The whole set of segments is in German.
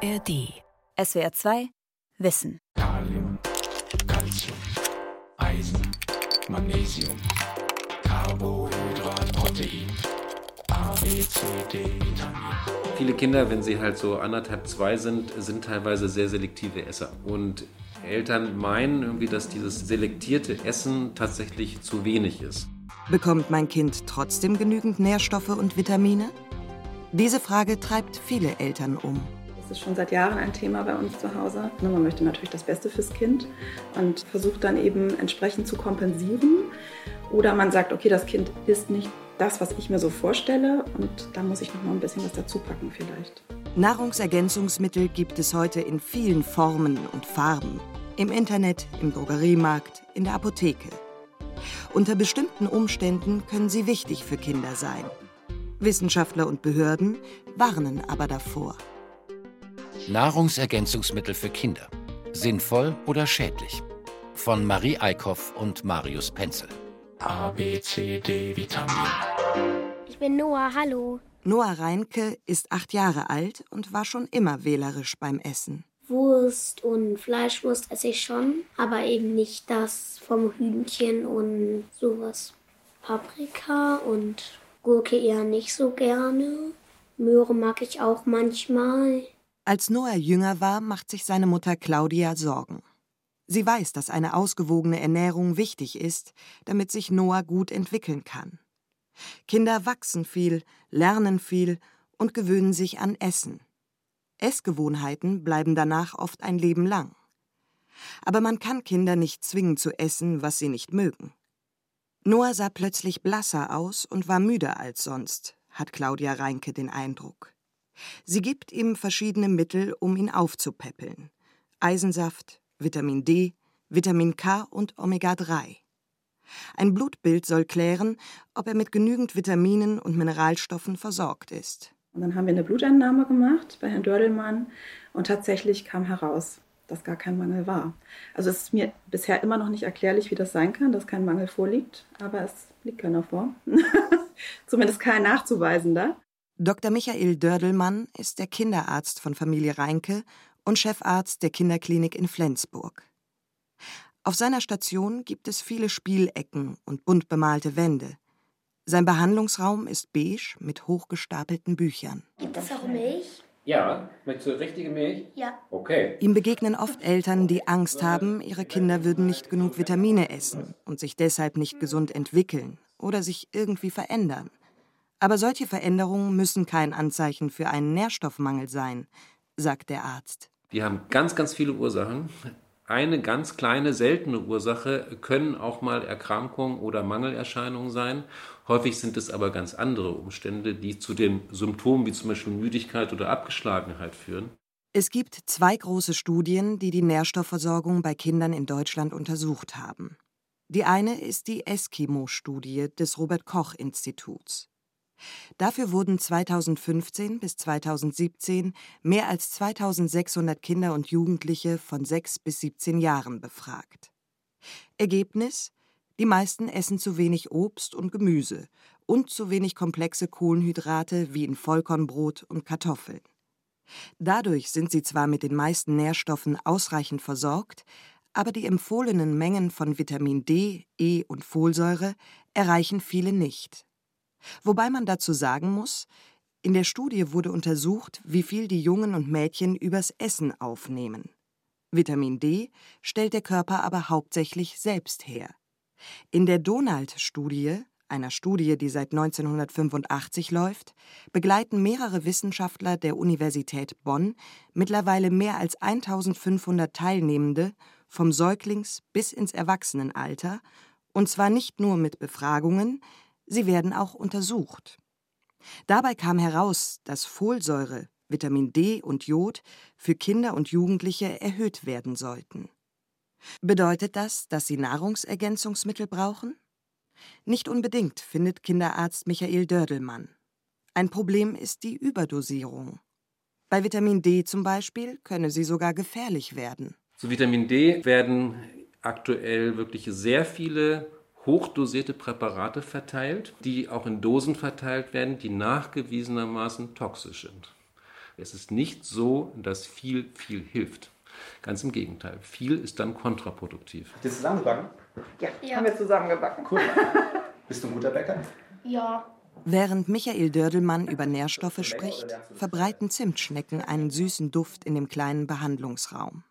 ARD. SWR 2 Wissen. Kalium, Calcium, Eisen, Magnesium, Carbohydrat, Protein, A, B, C, D, Vitamin. Viele Kinder, wenn sie halt so anderthalb, zwei sind, sind teilweise sehr selektive Esser. Und Eltern meinen irgendwie, dass dieses selektierte Essen tatsächlich zu wenig ist. Bekommt mein Kind trotzdem genügend Nährstoffe und Vitamine? Diese Frage treibt viele Eltern um. Das ist schon seit Jahren ein Thema bei uns zu Hause. Man möchte natürlich das Beste fürs Kind und versucht dann eben entsprechend zu kompensieren. Oder man sagt, okay, das Kind isst nicht das, was ich mir so vorstelle und da muss ich noch mal ein bisschen was dazu packen vielleicht. Nahrungsergänzungsmittel gibt es heute in vielen Formen und Farben. Im Internet, im Drogeriemarkt, in der Apotheke. Unter bestimmten Umständen können sie wichtig für Kinder sein. Wissenschaftler und Behörden warnen aber davor. Nahrungsergänzungsmittel für Kinder. Sinnvoll oder schädlich? Von Marie Eickhoff und Marius Penzel. A, B, C, D, Vitamin. Ich bin Noah, hallo. Noah Reinke ist acht Jahre alt und war schon immer wählerisch beim Essen. Wurst und Fleischwurst esse ich schon, aber eben nicht das vom Hühnchen und sowas. Paprika und Gurke eher nicht so gerne. Möhre mag ich auch manchmal. Als Noah jünger war, macht sich seine Mutter Claudia Sorgen. Sie weiß, dass eine ausgewogene Ernährung wichtig ist, damit sich Noah gut entwickeln kann. Kinder wachsen viel, lernen viel und gewöhnen sich an Essen. Essgewohnheiten bleiben danach oft ein Leben lang. Aber man kann Kinder nicht zwingen zu essen, was sie nicht mögen. Noah sah plötzlich blasser aus und war müder als sonst, hat Claudia Reinke den Eindruck. Sie gibt ihm verschiedene Mittel, um ihn aufzupäppeln. Eisensaft, Vitamin D, Vitamin K und Omega-3. Ein Blutbild soll klären, ob er mit genügend Vitaminen und Mineralstoffen versorgt ist. Und dann haben wir eine Blutentnahme gemacht bei Herrn Dördelmann und tatsächlich kam heraus, dass gar kein Mangel war. Also es ist mir bisher immer noch nicht erklärlich, wie das sein kann, dass kein Mangel vorliegt, aber es liegt keiner vor. Zumindest kein nachzuweisender. Dr. Michael Dördelmann ist der Kinderarzt von Familie Reinke und Chefarzt der Kinderklinik in Flensburg. Auf seiner Station gibt es viele Spielecken und bunt bemalte Wände. Sein Behandlungsraum ist beige mit hochgestapelten Büchern. Gibt es auch Milch? Ja, möchtest du richtige Milch? Ja. Okay. Ihm begegnen oft Eltern, die Angst haben, ihre Kinder würden nicht genug Vitamine essen und sich deshalb nicht gesund entwickeln oder sich irgendwie verändern. Aber solche Veränderungen müssen kein Anzeichen für einen Nährstoffmangel sein, sagt der Arzt. Die haben ganz, ganz viele Ursachen. Eine ganz kleine, seltene Ursache können auch mal Erkrankungen oder Mangelerscheinungen sein. Häufig sind es aber ganz andere Umstände, die zu den Symptomen wie zum Beispiel Müdigkeit oder Abgeschlagenheit führen. Es gibt zwei große Studien, die die Nährstoffversorgung bei Kindern in Deutschland untersucht haben. Die eine ist die Eskimo-Studie des Robert Koch-Instituts. Dafür wurden 2015 bis 2017 mehr als 2600 Kinder und Jugendliche von 6 bis 17 Jahren befragt. Ergebnis? Die meisten essen zu wenig Obst und Gemüse und zu wenig komplexe Kohlenhydrate wie in Vollkornbrot und Kartoffeln. Dadurch sind sie zwar mit den meisten Nährstoffen ausreichend versorgt, aber die empfohlenen Mengen von Vitamin D, E und Folsäure erreichen viele nicht. Wobei man dazu sagen muss, in der Studie wurde untersucht, wie viel die Jungen und Mädchen übers Essen aufnehmen. Vitamin D stellt der Körper aber hauptsächlich selbst her. In der Donald-Studie, einer Studie, die seit 1985 läuft, begleiten mehrere Wissenschaftler der Universität Bonn mittlerweile mehr als 1500 Teilnehmende vom Säuglings bis ins Erwachsenenalter, und zwar nicht nur mit Befragungen, sie werden auch untersucht. Dabei kam heraus, dass Folsäure, Vitamin D und Jod für Kinder und Jugendliche erhöht werden sollten. Bedeutet das, dass sie Nahrungsergänzungsmittel brauchen? Nicht unbedingt, findet Kinderarzt Michael Dördelmann. Ein Problem ist die Überdosierung. Bei Vitamin D zum Beispiel könne sie sogar gefährlich werden. Zu Vitamin D werden aktuell wirklich sehr viele hochdosierte Präparate verteilt, die auch in Dosen verteilt werden, die nachgewiesenermaßen toxisch sind. Es ist nicht so, dass viel, viel hilft. Ganz im Gegenteil. Viel ist dann kontraproduktiv. Habt ihr zusammengebacken? Ja, Ja. haben wir zusammengebacken. Cool. Bist du ein guter Bäcker? Ja. Während Michael Dördelmann über Nährstoffe spricht, verbreiten Zimtschnecken einen süßen Duft in dem kleinen Behandlungsraum.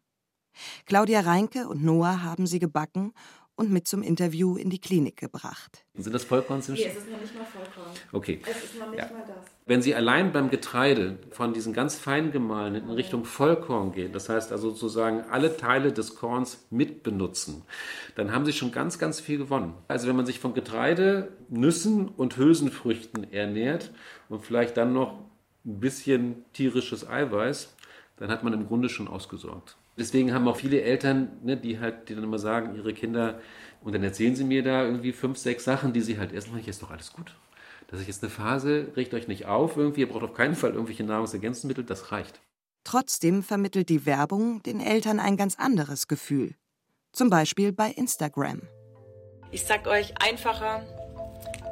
Claudia Reinke und Noah haben sie gebacken und mit zum Interview in die Klinik gebracht. Sind das Vollkornzimtschnecken? ist noch nicht mal vollkommen. Okay. Es ist noch nicht Ja. mal das. Wenn Sie allein beim Getreide von diesen ganz fein gemahlenen in Richtung Vollkorn gehen, das heißt also sozusagen alle Teile des Korns mitbenutzen, dann haben Sie schon ganz, ganz viel gewonnen. Also wenn man sich von Getreide, Nüssen und Hülsenfrüchten ernährt und vielleicht dann noch ein bisschen tierisches Eiweiß, dann hat man im Grunde schon ausgesorgt. Deswegen haben auch viele Eltern, ne, die halt, die dann immer sagen, ihre Kinder, und dann erzählen sie mir da irgendwie fünf, sechs Sachen, die sie halt essen, ich ist doch alles gut. Das ist jetzt eine Phase, regt euch nicht auf irgendwie, ihr braucht auf keinen Fall irgendwelche Nahrungsergänzungsmittel, das reicht. Trotzdem vermittelt die Werbung den Eltern ein ganz anderes Gefühl. Zum Beispiel bei Instagram. Ich sag euch, einfacher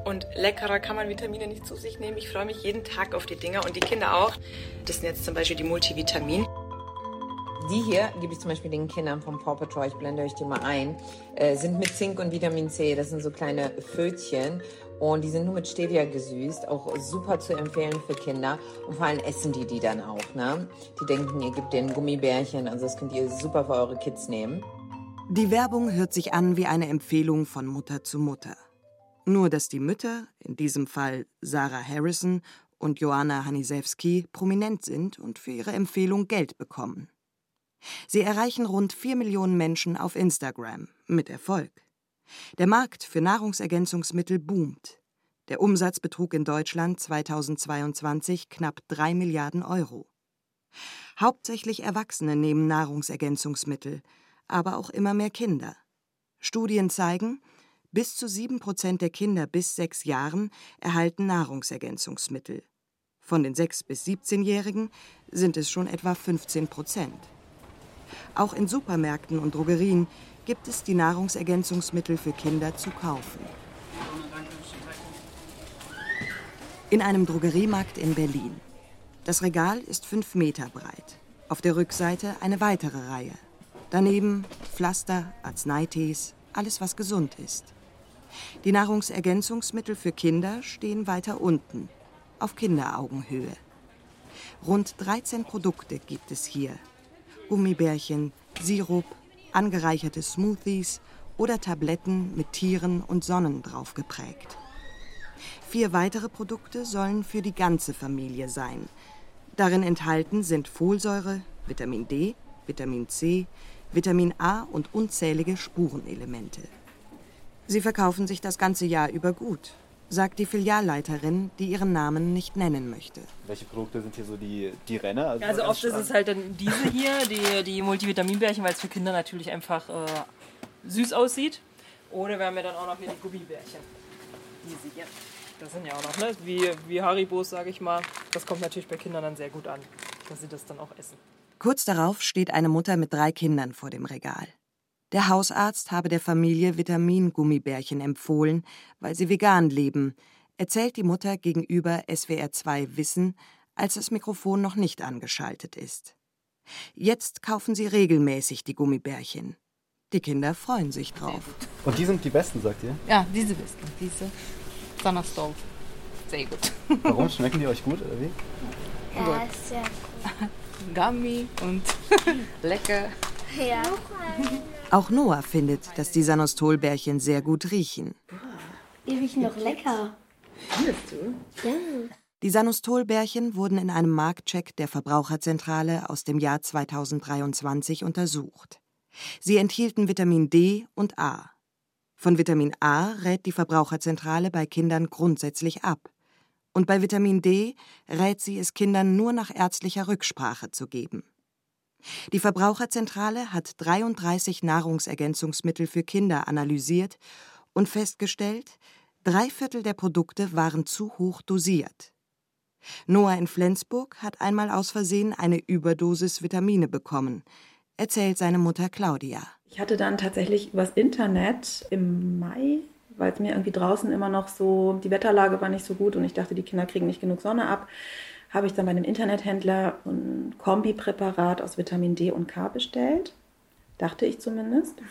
und leckerer kann man Vitamine nicht zu sich nehmen. Ich freue mich jeden Tag auf die Dinger und die Kinder auch. Das sind jetzt zum Beispiel die Multivitamin. Die hier gebe ich zum Beispiel den Kindern vom Paw Patrol, ich blende euch die mal ein, äh, sind mit Zink und Vitamin C. Das sind so kleine Fötchen und die sind nur mit Stevia gesüßt. Auch super zu empfehlen für Kinder und vor allem essen die die dann auch. Ne? Die denken, ihr gebt denen Gummibärchen, also das könnt ihr super für eure Kids nehmen. Die Werbung hört sich an wie eine Empfehlung von Mutter zu Mutter. Nur dass die Mütter, in diesem Fall Sarah Harrison und Joanna Hanisewski, prominent sind und für ihre Empfehlung Geld bekommen. Sie erreichen rund 4 Millionen Menschen auf Instagram mit Erfolg. Der Markt für Nahrungsergänzungsmittel boomt. Der Umsatz betrug in Deutschland 2022 knapp 3 Milliarden Euro. Hauptsächlich Erwachsene nehmen Nahrungsergänzungsmittel, aber auch immer mehr Kinder. Studien zeigen, bis zu 7 Prozent der Kinder bis sechs Jahren erhalten Nahrungsergänzungsmittel. Von den 6- bis 17-Jährigen sind es schon etwa 15 Prozent. Auch in Supermärkten und Drogerien gibt es die Nahrungsergänzungsmittel für Kinder zu kaufen. In einem Drogeriemarkt in Berlin. Das Regal ist fünf Meter breit. Auf der Rückseite eine weitere Reihe. Daneben Pflaster, Arzneitees, alles was gesund ist. Die Nahrungsergänzungsmittel für Kinder stehen weiter unten, auf Kinderaugenhöhe. Rund 13 Produkte gibt es hier. Gummibärchen, Sirup, angereicherte Smoothies oder Tabletten mit Tieren und Sonnen drauf geprägt. Vier weitere Produkte sollen für die ganze Familie sein. Darin enthalten sind Folsäure, Vitamin D, Vitamin C, Vitamin A und unzählige Spurenelemente. Sie verkaufen sich das ganze Jahr über gut, sagt die Filialleiterin, die ihren Namen nicht nennen möchte. Welche Produkte sind hier so die, die Renner? Also oft ist es halt dann diese hier, die, die Multivitaminbärchen, weil es für Kinder natürlich einfach äh, süß aussieht. Oder wir haben ja dann auch noch hier die Gummibärchen. Diese hier. Das sind ja auch noch, ne? Wie, wie Haribos, sage ich mal. Das kommt natürlich bei Kindern dann sehr gut an, dass sie das dann auch essen. Kurz darauf steht eine Mutter mit drei Kindern vor dem Regal. Der Hausarzt habe der Familie Vitamingummibärchen empfohlen, weil sie vegan leben, erzählt die Mutter gegenüber SWR2 Wissen, als das Mikrofon noch nicht angeschaltet ist. Jetzt kaufen sie regelmäßig die Gummibärchen. Die Kinder freuen sich drauf. Und die sind die besten, sagt ihr? Ja, diese besten. Diese Sonnerstove. Sehr gut. Warum schmecken die euch gut oder wie? Ja, ist sehr cool. Gummy und lecker. Ja. Auch Noah findet, dass die Sanostolbärchen sehr gut riechen. Die riechen doch lecker. Findest du? Ja. Die Sanostolbärchen wurden in einem Marktcheck der Verbraucherzentrale aus dem Jahr 2023 untersucht. Sie enthielten Vitamin D und A. Von Vitamin A rät die Verbraucherzentrale bei Kindern grundsätzlich ab. Und bei Vitamin D rät sie es Kindern nur nach ärztlicher Rücksprache zu geben. Die Verbraucherzentrale hat 33 Nahrungsergänzungsmittel für Kinder analysiert und festgestellt, drei Viertel der Produkte waren zu hoch dosiert. Noah in Flensburg hat einmal aus Versehen eine Überdosis Vitamine bekommen, erzählt seine Mutter Claudia. Ich hatte dann tatsächlich übers Internet im Mai, weil es mir irgendwie draußen immer noch so, die Wetterlage war nicht so gut und ich dachte, die Kinder kriegen nicht genug Sonne ab, habe ich dann bei einem Internethändler ein Kombipräparat aus Vitamin D und K bestellt. Dachte ich zumindest.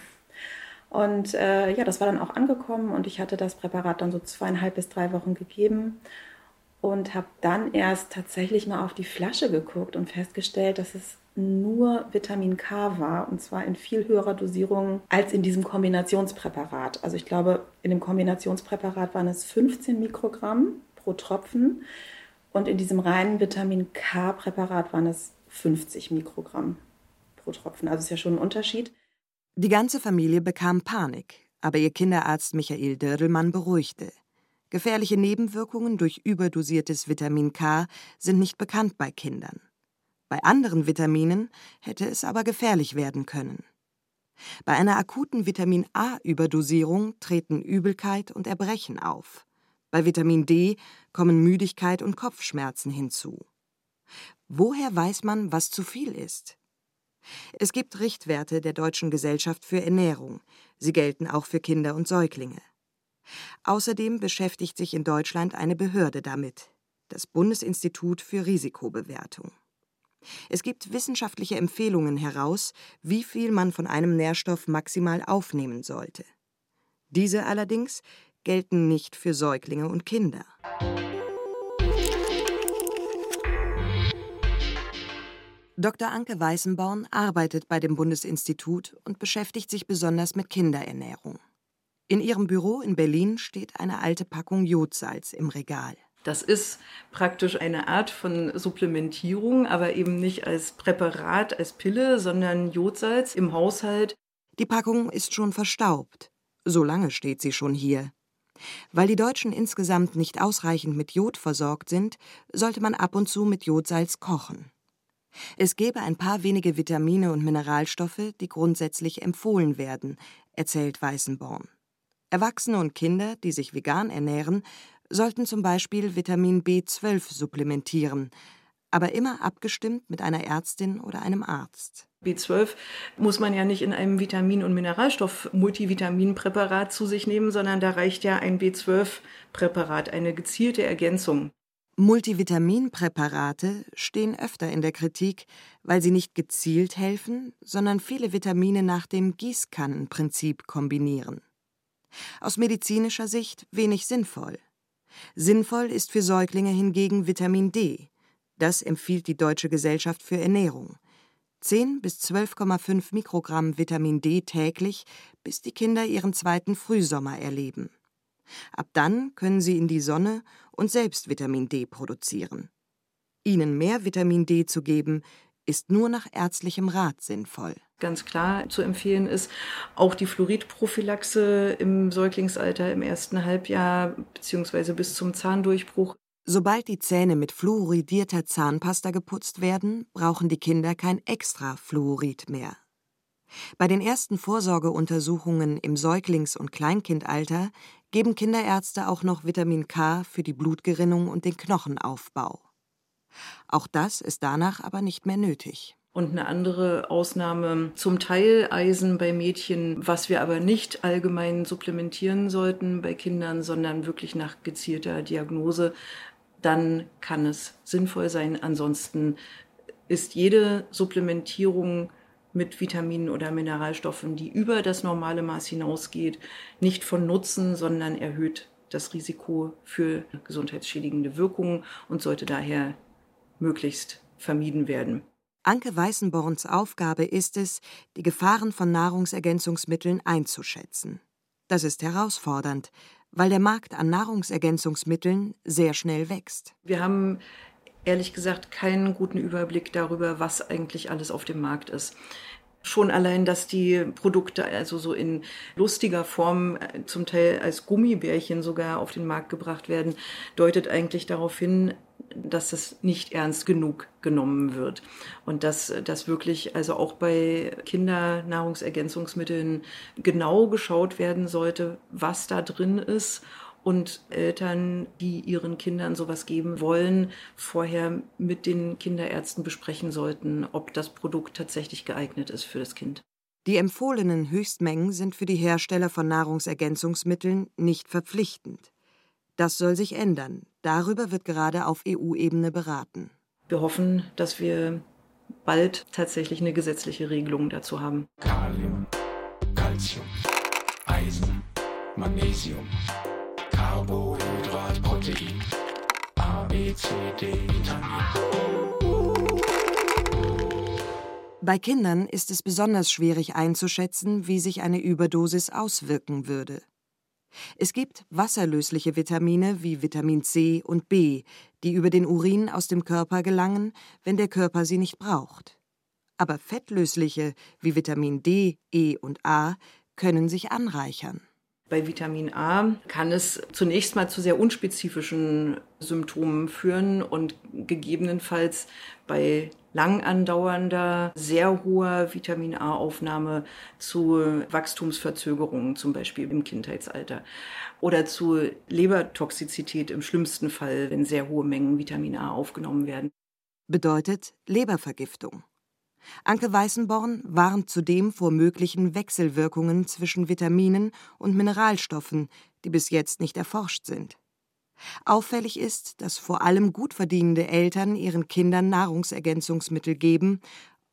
Und äh, ja, das war dann auch angekommen und ich hatte das Präparat dann so zweieinhalb bis drei Wochen gegeben und habe dann erst tatsächlich mal auf die Flasche geguckt und festgestellt, dass es nur Vitamin K war und zwar in viel höherer Dosierung als in diesem Kombinationspräparat. Also ich glaube, in dem Kombinationspräparat waren es 15 Mikrogramm pro Tropfen und in diesem reinen Vitamin K-Präparat waren es 50 Mikrogramm pro Tropfen. Also ist ja schon ein Unterschied. Die ganze Familie bekam Panik, aber ihr Kinderarzt Michael Dördelmann beruhigte. Gefährliche Nebenwirkungen durch überdosiertes Vitamin K sind nicht bekannt bei Kindern. Bei anderen Vitaminen hätte es aber gefährlich werden können. Bei einer akuten Vitamin A-Überdosierung treten Übelkeit und Erbrechen auf. Bei Vitamin D kommen Müdigkeit und Kopfschmerzen hinzu. Woher weiß man, was zu viel ist? Es gibt Richtwerte der Deutschen Gesellschaft für Ernährung. Sie gelten auch für Kinder und Säuglinge. Außerdem beschäftigt sich in Deutschland eine Behörde damit, das Bundesinstitut für Risikobewertung. Es gibt wissenschaftliche Empfehlungen heraus, wie viel man von einem Nährstoff maximal aufnehmen sollte. Diese allerdings gelten nicht für Säuglinge und Kinder. Dr. Anke Weißenborn arbeitet bei dem Bundesinstitut und beschäftigt sich besonders mit Kinderernährung. In ihrem Büro in Berlin steht eine alte Packung Jodsalz im Regal. Das ist praktisch eine Art von Supplementierung, aber eben nicht als Präparat, als Pille, sondern Jodsalz im Haushalt. Die Packung ist schon verstaubt. So lange steht sie schon hier. Weil die Deutschen insgesamt nicht ausreichend mit Jod versorgt sind, sollte man ab und zu mit Jodsalz kochen. Es gäbe ein paar wenige Vitamine und Mineralstoffe, die grundsätzlich empfohlen werden, erzählt Weißenborn. Erwachsene und Kinder, die sich vegan ernähren, sollten zum Beispiel Vitamin B12 supplementieren, aber immer abgestimmt mit einer Ärztin oder einem Arzt. B12 muss man ja nicht in einem Vitamin- und Mineralstoff-Multivitaminpräparat zu sich nehmen, sondern da reicht ja ein B12-Präparat, eine gezielte Ergänzung. Multivitaminpräparate stehen öfter in der Kritik, weil sie nicht gezielt helfen, sondern viele Vitamine nach dem Gießkannenprinzip kombinieren. Aus medizinischer Sicht wenig sinnvoll. Sinnvoll ist für Säuglinge hingegen Vitamin D. Das empfiehlt die Deutsche Gesellschaft für Ernährung. 10 bis 12,5 Mikrogramm Vitamin D täglich, bis die Kinder ihren zweiten Frühsommer erleben. Ab dann können sie in die Sonne und selbst Vitamin D produzieren. Ihnen mehr Vitamin D zu geben, ist nur nach ärztlichem Rat sinnvoll. Ganz klar zu empfehlen ist auch die Fluoridprophylaxe im Säuglingsalter im ersten Halbjahr bzw. bis zum Zahndurchbruch. Sobald die Zähne mit fluoridierter Zahnpasta geputzt werden, brauchen die Kinder kein extra Fluorid mehr. Bei den ersten Vorsorgeuntersuchungen im Säuglings- und Kleinkindalter geben Kinderärzte auch noch Vitamin K für die Blutgerinnung und den Knochenaufbau. Auch das ist danach aber nicht mehr nötig. Und eine andere Ausnahme zum Teil Eisen bei Mädchen, was wir aber nicht allgemein supplementieren sollten bei Kindern, sondern wirklich nach gezielter Diagnose, dann kann es sinnvoll sein. Ansonsten ist jede Supplementierung mit Vitaminen oder Mineralstoffen, die über das normale Maß hinausgeht, nicht von Nutzen, sondern erhöht das Risiko für gesundheitsschädigende Wirkungen und sollte daher möglichst vermieden werden. Anke Weißenborns Aufgabe ist es, die Gefahren von Nahrungsergänzungsmitteln einzuschätzen. Das ist herausfordernd, weil der Markt an Nahrungsergänzungsmitteln sehr schnell wächst. Wir haben ehrlich gesagt keinen guten Überblick darüber, was eigentlich alles auf dem Markt ist. Schon allein, dass die Produkte also so in lustiger Form, äh, zum Teil als Gummibärchen sogar auf den Markt gebracht werden, deutet eigentlich darauf hin, dass es nicht ernst genug genommen wird. Und dass das wirklich also auch bei Kindernahrungsergänzungsmitteln genau geschaut werden sollte, was da drin ist und Eltern, die ihren Kindern sowas geben wollen, vorher mit den Kinderärzten besprechen sollten, ob das Produkt tatsächlich geeignet ist für das Kind. Die empfohlenen Höchstmengen sind für die Hersteller von Nahrungsergänzungsmitteln nicht verpflichtend. Das soll sich ändern, Darüber wird gerade auf EU-Ebene beraten. Wir hoffen, dass wir bald tatsächlich eine gesetzliche Regelung dazu haben. Kalium, Calcium, Eisen, Magnesium, Carbohydrat, Protein, A, B, C, D, Vitamin. Bei Kindern ist es besonders schwierig einzuschätzen, wie sich eine Überdosis auswirken würde. Es gibt wasserlösliche Vitamine wie Vitamin C und B, die über den Urin aus dem Körper gelangen, wenn der Körper sie nicht braucht. Aber fettlösliche wie Vitamin D, E und A können sich anreichern. Bei Vitamin A kann es zunächst mal zu sehr unspezifischen Symptomen führen und gegebenenfalls bei lang andauernder, sehr hoher Vitamin A-Aufnahme zu Wachstumsverzögerungen, zum Beispiel im Kindheitsalter. Oder zu Lebertoxizität im schlimmsten Fall, wenn sehr hohe Mengen Vitamin A aufgenommen werden. Bedeutet Lebervergiftung. Anke Weißenborn warnt zudem vor möglichen Wechselwirkungen zwischen Vitaminen und Mineralstoffen, die bis jetzt nicht erforscht sind. Auffällig ist, dass vor allem gut verdienende Eltern ihren Kindern Nahrungsergänzungsmittel geben,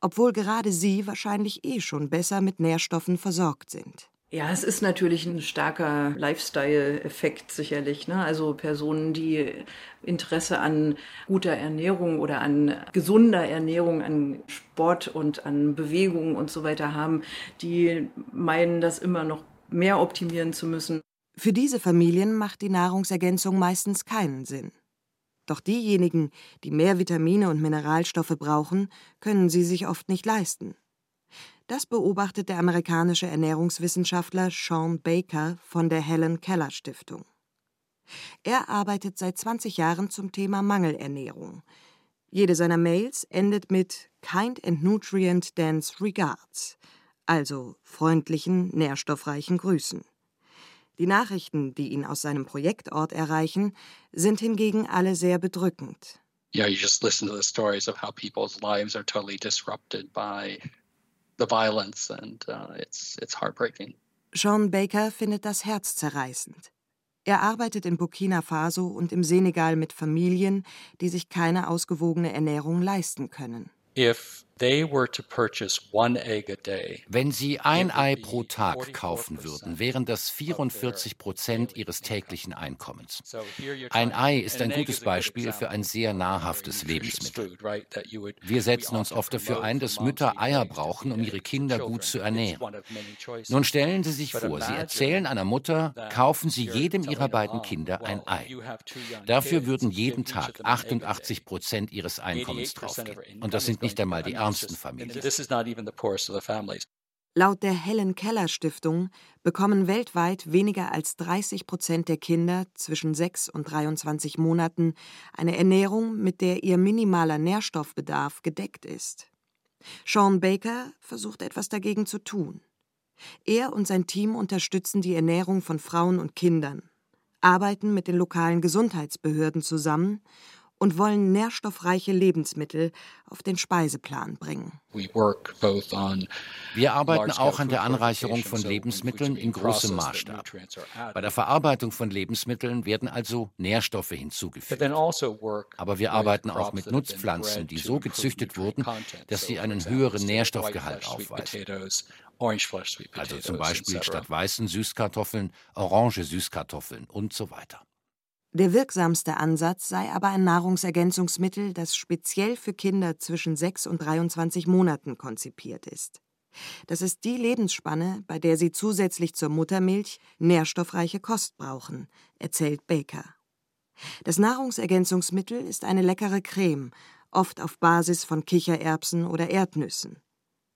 obwohl gerade sie wahrscheinlich eh schon besser mit Nährstoffen versorgt sind. Ja, es ist natürlich ein starker Lifestyle-Effekt sicherlich. Ne? Also Personen, die Interesse an guter Ernährung oder an gesunder Ernährung, an Sport und an Bewegung und so weiter haben, die meinen, das immer noch mehr optimieren zu müssen. Für diese Familien macht die Nahrungsergänzung meistens keinen Sinn. Doch diejenigen, die mehr Vitamine und Mineralstoffe brauchen, können sie sich oft nicht leisten. Das beobachtet der amerikanische Ernährungswissenschaftler Sean Baker von der Helen Keller Stiftung. Er arbeitet seit 20 Jahren zum Thema Mangelernährung. Jede seiner Mails endet mit Kind and Nutrient Dense Regards, also freundlichen, nährstoffreichen Grüßen. Die Nachrichten, die ihn aus seinem Projektort erreichen, sind hingegen alle sehr bedrückend. Yeah, you just listen to the stories of how people's lives are totally disrupted by the violence and uh, it's it's heartbreaking. Sean Baker findet das herzzerreißend. Er arbeitet in Burkina Faso und im Senegal mit Familien, die sich keine ausgewogene Ernährung leisten können. If they were to purchase one egg a day, Wenn Sie ein Ei pro Tag kaufen würden, wären das 44 Prozent Ihres täglichen Einkommens. Ein Ei ist ein gutes Beispiel für ein sehr nahrhaftes Lebensmittel. Wir setzen uns oft dafür ein, dass Mütter Eier brauchen, um ihre Kinder gut zu ernähren. Nun stellen Sie sich vor, Sie erzählen einer Mutter, kaufen Sie jedem Ihrer beiden Kinder ein Ei. Dafür würden jeden Tag 88 Prozent Ihres Einkommens draufgehen. Und das sind nicht einmal die ärmsten Familien. this is not even the poorest of the families. Laut der Helen Keller Stiftung bekommen weltweit weniger als 30 Prozent der Kinder zwischen 6 und 23 Monaten eine Ernährung, mit der ihr minimaler Nährstoffbedarf gedeckt ist. Sean Baker versucht etwas dagegen zu tun. Er und sein Team unterstützen die Ernährung von Frauen und Kindern, arbeiten mit den lokalen Gesundheitsbehörden zusammen und wollen nährstoffreiche Lebensmittel auf den Speiseplan bringen. We work both on Wir arbeiten auch an der Anreicherung von Lebensmitteln in großem Maßstab. Bei der. Verarbeitung von Lebensmitteln werden also Nährstoffe hinzugefügt. also Aber wir arbeiten auch mit Nutzpflanzen, die so gezüchtet wurden, dass sie einen höheren Nährstoffgehalt aufweisen. Also zum Beispiel statt weißen Süßkartoffeln orange Süßkartoffeln und so weiter. Der wirksamste Ansatz sei aber ein Nahrungsergänzungsmittel, das speziell für Kinder zwischen 6 und 23 Monaten konzipiert ist. Das ist die Lebensspanne, bei der sie zusätzlich zur Muttermilch nährstoffreiche Kost brauchen, erzählt Baker. Das Nahrungsergänzungsmittel ist eine leckere Creme, oft auf Basis von Kichererbsen oder Erdnüssen.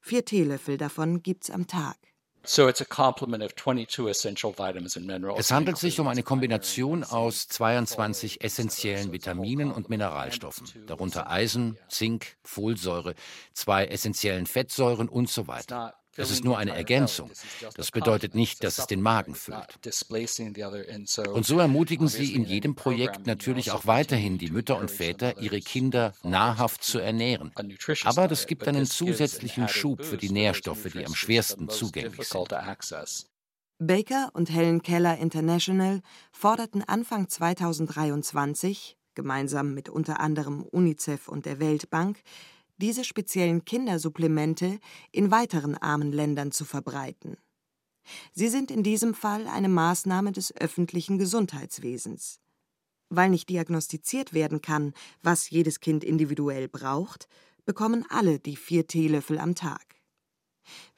Vier Teelöffel davon gibt's am Tag. So it's a complement of 22 essential vitamins and minerals. Es handelt sich um eine Kombination aus 22 essentiellen Vitaminen und Mineralstoffen, darunter Eisen, Zink, Folsäure, zwei essentiellen Fettsäuren und so weiter. Es ist nur eine Ergänzung. Das bedeutet nicht, dass es den Magen füllt. Und so ermutigen Sie in jedem Projekt natürlich auch weiterhin die Mütter und Väter, ihre Kinder nahrhaft zu ernähren. Aber das gibt einen zusätzlichen Schub für die Nährstoffe, die am schwiersten zugänglich sind. Baker und Helen Keller International forderten Anfang 2023, gemeinsam mit unter anderem UNICEF und der Weltbank, diese speziellen Kindersupplemente in weiteren armen Ländern zu verbreiten. Sie sind in diesem Fall eine Maßnahme des öffentlichen Gesundheitswesens. Weil nicht diagnostiziert werden kann, was jedes Kind individuell braucht, bekommen alle die vier Teelöffel am Tag.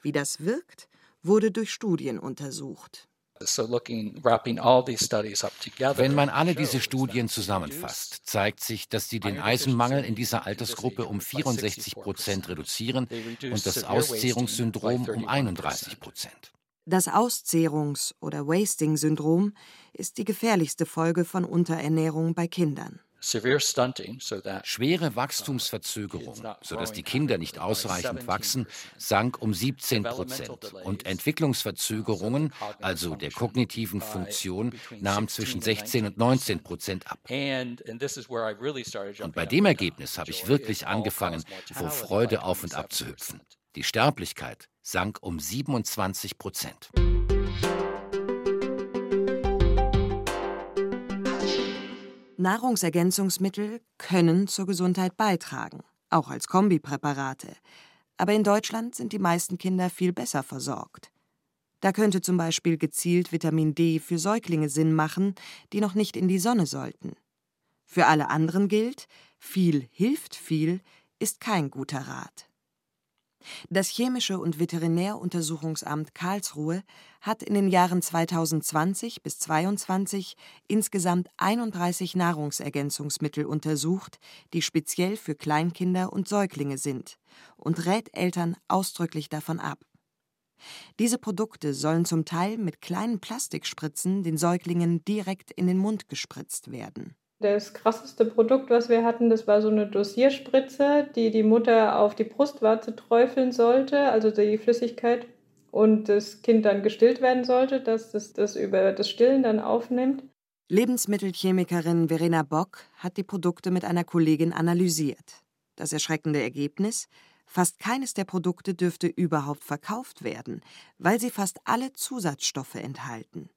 Wie das wirkt, wurde durch Studien untersucht. Wenn man alle diese Studien zusammenfasst, zeigt sich, dass sie den Eisenmangel in dieser Altersgruppe um 64 Prozent reduzieren und das Auszehrungssyndrom um 31 Prozent. Das Auszehrungs- oder Wasting-Syndrom ist die gefährlichste Folge von Unterernährung bei Kindern. Schwere Wachstumsverzögerung, sodass die Kinder nicht ausreichend wachsen, sank um 17 Prozent und Entwicklungsverzögerungen, also der kognitiven Funktion, nahm zwischen 16 und 19 Prozent ab. Und bei dem Ergebnis habe ich wirklich angefangen, vor Freude auf und ab zu hüpfen. Die Sterblichkeit sank um 27 Prozent. Nahrungsergänzungsmittel können zur Gesundheit beitragen, auch als Kombipräparate. Aber in Deutschland sind die meisten Kinder viel besser versorgt. Da könnte zum Beispiel gezielt Vitamin D für Säuglinge Sinn machen, die noch nicht in die Sonne sollten. Für alle anderen gilt, viel hilft viel ist kein guter Rat. Das Chemische und Veterinäruntersuchungsamt Karlsruhe hat in den Jahren 2020 bis 2022 insgesamt 31 Nahrungsergänzungsmittel untersucht, die speziell für Kleinkinder und Säuglinge sind, und rät Eltern ausdrücklich davon ab. Diese Produkte sollen zum Teil mit kleinen Plastikspritzen den Säuglingen direkt in den Mund gespritzt werden das krasseste Produkt, was wir hatten, das war so eine Dosierspritze, die die Mutter auf die Brustwarze träufeln sollte, also die Flüssigkeit, und das Kind dann gestillt werden sollte, dass das, das über das Stillen dann aufnimmt. Lebensmittelchemikerin Verena Bock hat die Produkte mit einer Kollegin analysiert. Das erschreckende Ergebnis? Fast keines der Produkte dürfte überhaupt verkauft werden, weil sie fast alle Zusatzstoffe enthalten.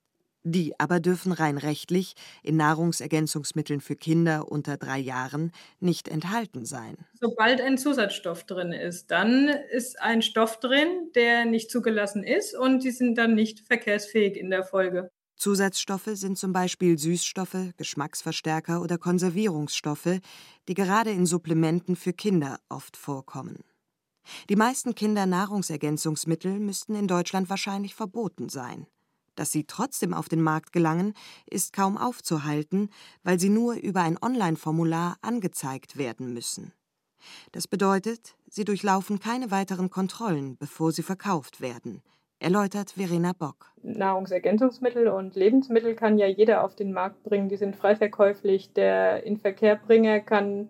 Die aber dürfen rein rechtlich in Nahrungsergänzungsmitteln für Kinder unter drei Jahren nicht enthalten sein. Sobald ein Zusatzstoff drin ist, dann ist ein Stoff drin, der nicht zugelassen ist und die sind dann nicht verkehrsfähig in der Folge. Zusatzstoffe sind zum Beispiel Süßstoffe, Geschmacksverstärker oder Konservierungsstoffe, die gerade in Supplementen für Kinder oft vorkommen. Die meisten Kindernahrungsergänzungsmittel müssten in Deutschland wahrscheinlich verboten sein. Dass sie trotzdem auf den Markt gelangen, ist kaum aufzuhalten, weil sie nur über ein Online-Formular angezeigt werden müssen. Das bedeutet, sie durchlaufen keine weiteren Kontrollen, bevor sie verkauft werden, erläutert Verena Bock. Nahrungsergänzungsmittel und Lebensmittel kann ja jeder auf den Markt bringen, die sind frei verkäuflich. Der Inverkehrbringer kann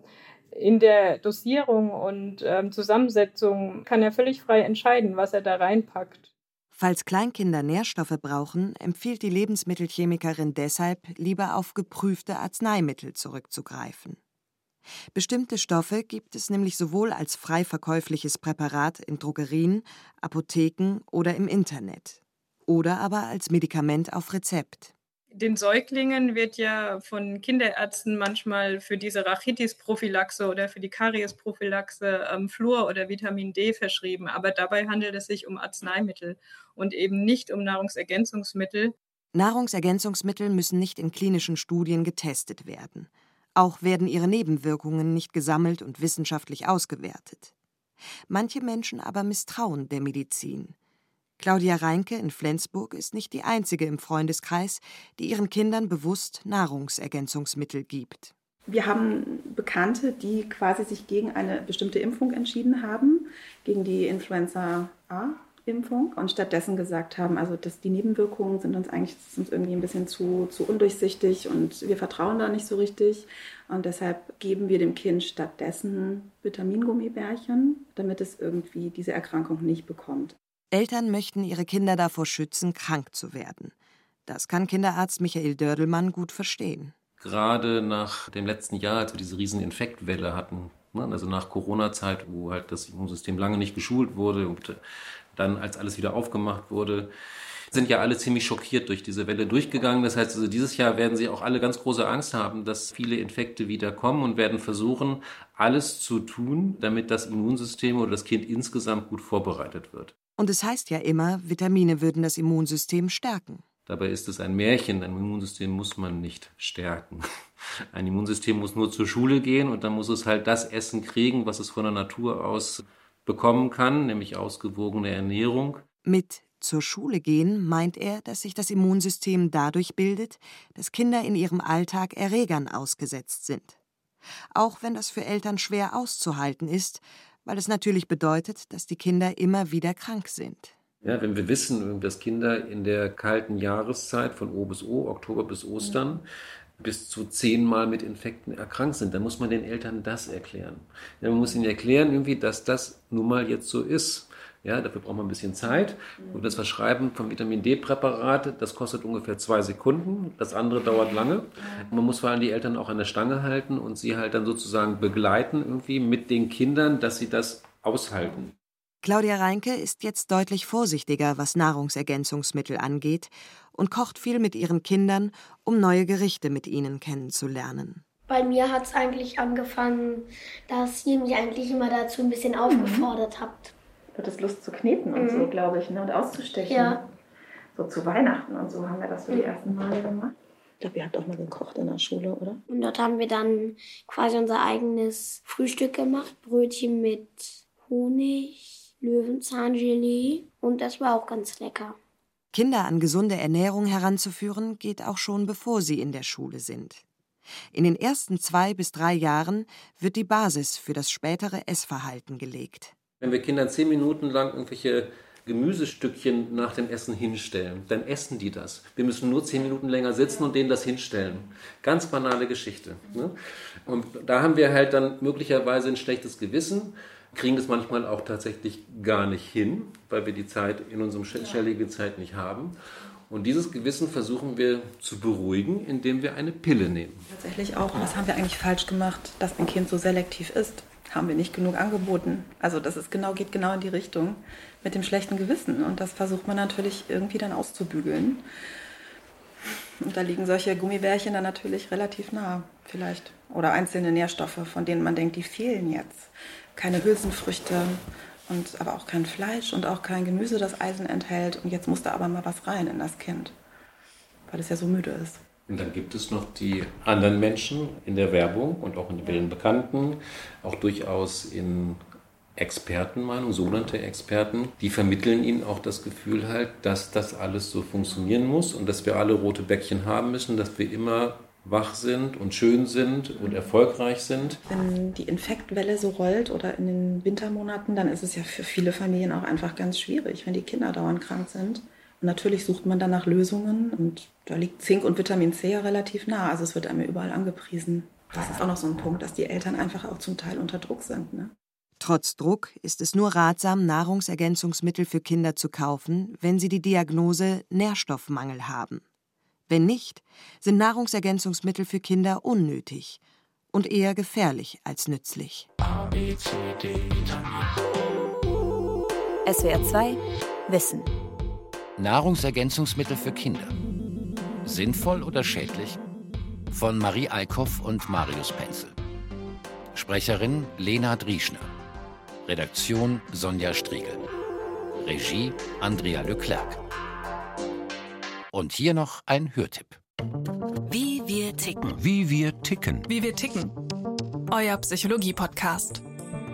in der Dosierung und ähm, Zusammensetzung kann er völlig frei entscheiden, was er da reinpackt. Falls Kleinkinder Nährstoffe brauchen, empfiehlt die Lebensmittelchemikerin deshalb, lieber auf geprüfte Arzneimittel zurückzugreifen. Bestimmte Stoffe gibt es nämlich sowohl als frei verkäufliches Präparat in Drogerien, Apotheken oder im Internet oder aber als Medikament auf Rezept den Säuglingen wird ja von Kinderärzten manchmal für diese Rachitis-Prophylaxe oder für die Karies-Prophylaxe ähm, Fluor oder Vitamin D verschrieben. Aber dabei handelt es sich um Arzneimittel und eben nicht um Nahrungsergänzungsmittel. Nahrungsergänzungsmittel müssen nicht in klinischen Studien getestet werden. Auch werden ihre Nebenwirkungen nicht gesammelt und wissenschaftlich ausgewertet. Manche Menschen aber misstrauen der Medizin. Claudia Reinke in Flensburg ist nicht die einzige im Freundeskreis, die ihren Kindern bewusst Nahrungsergänzungsmittel gibt. Wir haben Bekannte, die quasi sich gegen eine bestimmte Impfung entschieden haben, gegen die Influenza A. Impfung und stattdessen gesagt haben, also dass die Nebenwirkungen sind uns eigentlich uns irgendwie ein bisschen zu, zu undurchsichtig und wir vertrauen da nicht so richtig. Und deshalb geben wir dem Kind stattdessen Vitamingummibärchen, damit es irgendwie diese Erkrankung nicht bekommt. Eltern möchten ihre Kinder davor schützen, krank zu werden. Das kann Kinderarzt Michael Dördelmann gut verstehen. Gerade nach dem letzten Jahr, als wir diese riesen Infektwelle hatten, ne, also nach Corona-Zeit, wo halt das Immunsystem lange nicht geschult wurde und dann, als alles wieder aufgemacht wurde, sind ja alle ziemlich schockiert durch diese Welle durchgegangen. Das heißt also, dieses Jahr werden sie auch alle ganz große Angst haben, dass viele Infekte wieder kommen und werden versuchen, alles zu tun, damit das Immunsystem oder das Kind insgesamt gut vorbereitet wird. Und es heißt ja immer, Vitamine würden das Immunsystem stärken. Dabei ist es ein Märchen. Ein Immunsystem muss man nicht stärken. Ein Immunsystem muss nur zur Schule gehen und dann muss es halt das Essen kriegen, was es von der Natur aus bekommen kann, nämlich ausgewogene Ernährung. Mit zur Schule gehen meint er, dass sich das Immunsystem dadurch bildet, dass Kinder in ihrem Alltag Erregern ausgesetzt sind. Auch wenn das für Eltern schwer auszuhalten ist, weil es natürlich bedeutet, dass die Kinder immer wieder krank sind. Ja, wenn wir wissen, dass Kinder in der kalten Jahreszeit von O bis O, Oktober bis Ostern, bis zu zehnmal mit Infekten erkrankt sind, dann muss man den Eltern das erklären. Ja, man muss ihnen erklären, irgendwie, dass das nun mal jetzt so ist. Ja, dafür braucht man ein bisschen Zeit. Und das Verschreiben von Vitamin D-Präparat, das kostet ungefähr zwei Sekunden. Das andere dauert lange. Man muss vor allem die Eltern auch an der Stange halten und sie halt dann sozusagen begleiten irgendwie mit den Kindern, dass sie das aushalten. Claudia Reinke ist jetzt deutlich vorsichtiger, was Nahrungsergänzungsmittel angeht und kocht viel mit ihren Kindern, um neue Gerichte mit ihnen kennenzulernen. Bei mir hat es eigentlich angefangen, dass ihr mich eigentlich immer dazu ein bisschen aufgefordert habt. Du hattest Lust zu kneten und Mhm. so, glaube ich, ne? und auszustechen. Ja. So zu Weihnachten und so haben wir das so die ersten Male gemacht. Ich glaube, ihr habt auch mal gekocht in der Schule, oder? Und dort haben wir dann quasi unser eigenes Frühstück gemacht. Brötchen mit Honig, Löwenzahngelee. Und das war auch ganz lecker. Kinder an gesunde Ernährung heranzuführen, geht auch schon bevor sie in der Schule sind. In den ersten zwei bis drei Jahren wird die Basis für das spätere Essverhalten gelegt. Wenn wir Kindern zehn Minuten lang irgendwelche Gemüsestückchen nach dem Essen hinstellen, dann essen die das. Wir müssen nur zehn Minuten länger sitzen und denen das hinstellen. Ganz banale Geschichte. Ne? Und da haben wir halt dann möglicherweise ein schlechtes Gewissen, kriegen das manchmal auch tatsächlich gar nicht hin, weil wir die Zeit in unserem schnelllebigen Zeit nicht haben. Und dieses Gewissen versuchen wir zu beruhigen, indem wir eine Pille nehmen. Tatsächlich auch. Was haben wir eigentlich falsch gemacht, dass ein Kind so selektiv ist? Haben wir nicht genug angeboten? Also das ist genau, geht genau in die Richtung mit dem schlechten Gewissen. Und das versucht man natürlich irgendwie dann auszubügeln. Und da liegen solche Gummibärchen dann natürlich relativ nah, vielleicht. Oder einzelne Nährstoffe, von denen man denkt, die fehlen jetzt. Keine Hülsenfrüchte und aber auch kein Fleisch und auch kein Gemüse, das Eisen enthält. Und jetzt muss da aber mal was rein in das Kind, weil es ja so müde ist. Und dann gibt es noch die anderen Menschen in der Werbung und auch in den Bekannten, auch durchaus in Expertenmeinung, sogenannte Experten, die vermitteln ihnen auch das Gefühl halt, dass das alles so funktionieren muss und dass wir alle rote Bäckchen haben müssen, dass wir immer wach sind und schön sind und erfolgreich sind. Wenn die Infektwelle so rollt oder in den Wintermonaten, dann ist es ja für viele Familien auch einfach ganz schwierig, wenn die Kinder dauernd krank sind. Natürlich sucht man dann nach Lösungen und da liegt Zink und Vitamin C ja relativ nah. Also es wird einem überall angepriesen. Das ist auch noch so ein Punkt, dass die Eltern einfach auch zum Teil unter Druck sind. Ne? Trotz Druck ist es nur ratsam, Nahrungsergänzungsmittel für Kinder zu kaufen, wenn sie die Diagnose Nährstoffmangel haben. Wenn nicht, sind Nahrungsergänzungsmittel für Kinder unnötig und eher gefährlich als nützlich. SWR 2 Wissen. Nahrungsergänzungsmittel für Kinder. Sinnvoll oder schädlich? Von Marie Eickhoff und Marius Penzel. Sprecherin Lena Drieschner. Redaktion Sonja Striegel. Regie Andrea Leclerc. Und hier noch ein Hörtipp. Wie wir ticken. Wie wir ticken. Wie wir ticken. Euer Psychologie-Podcast.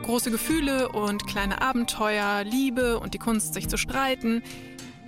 Große Gefühle und kleine Abenteuer, Liebe und die Kunst, sich zu streiten.